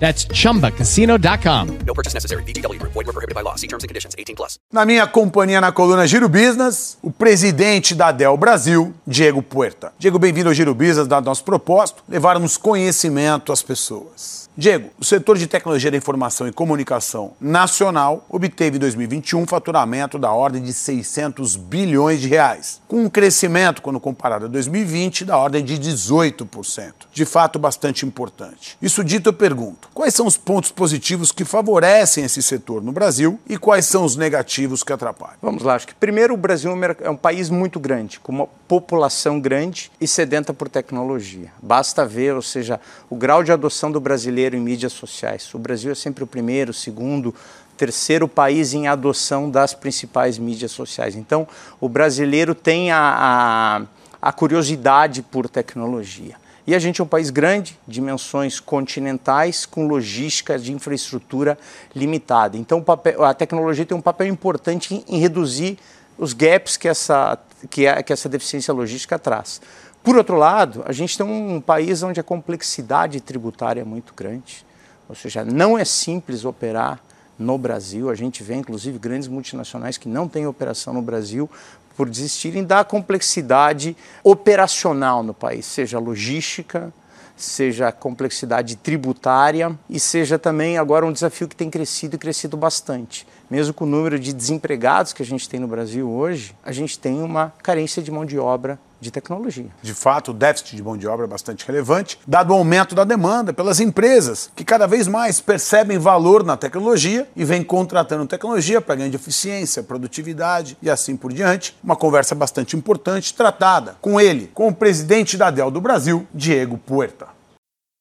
That's chumbacasino.com. No purchase necessary. Group. Void were prohibited by law. See terms and conditions. 18 plus. Na minha companhia na coluna Giro Business, o presidente da Dell Brasil, Diego Puerta. Diego, bem-vindo ao Giro Business, dado nosso propósito, levarmos conhecimento às pessoas. Diego, o setor de tecnologia da informação e comunicação nacional obteve em 2021 um faturamento da ordem de 600 bilhões de reais, com um crescimento, quando comparado a 2020, da ordem de 18%. De fato, bastante importante. Isso dito, eu pergunto: quais são os pontos positivos que favorecem esse setor no Brasil e quais são os negativos que atrapalham? Vamos lá, acho que primeiro o Brasil é um país muito grande, com uma população grande e sedenta por tecnologia. Basta ver, ou seja, o grau de adoção do brasileiro em mídias sociais. O Brasil é sempre o primeiro, o segundo, terceiro país em adoção das principais mídias sociais. Então, o brasileiro tem a, a, a curiosidade por tecnologia. E a gente é um país grande, dimensões continentais, com logística de infraestrutura limitada. Então, a tecnologia tem um papel importante em, em reduzir os gaps que essa, que, a, que essa deficiência logística traz. Por outro lado, a gente tem um país onde a complexidade tributária é muito grande, ou seja, não é simples operar no Brasil. A gente vê, inclusive, grandes multinacionais que não têm operação no Brasil por desistirem da complexidade operacional no país, seja logística, seja complexidade tributária e seja também agora um desafio que tem crescido e crescido bastante. Mesmo com o número de desempregados que a gente tem no Brasil hoje, a gente tem uma carência de mão de obra de tecnologia. De fato, o déficit de mão de obra é bastante relevante, dado o aumento da demanda pelas empresas, que cada vez mais percebem valor na tecnologia e vêm contratando tecnologia para ganho de eficiência, produtividade e assim por diante. Uma conversa bastante importante tratada com ele, com o presidente da Dell do Brasil, Diego Puerta.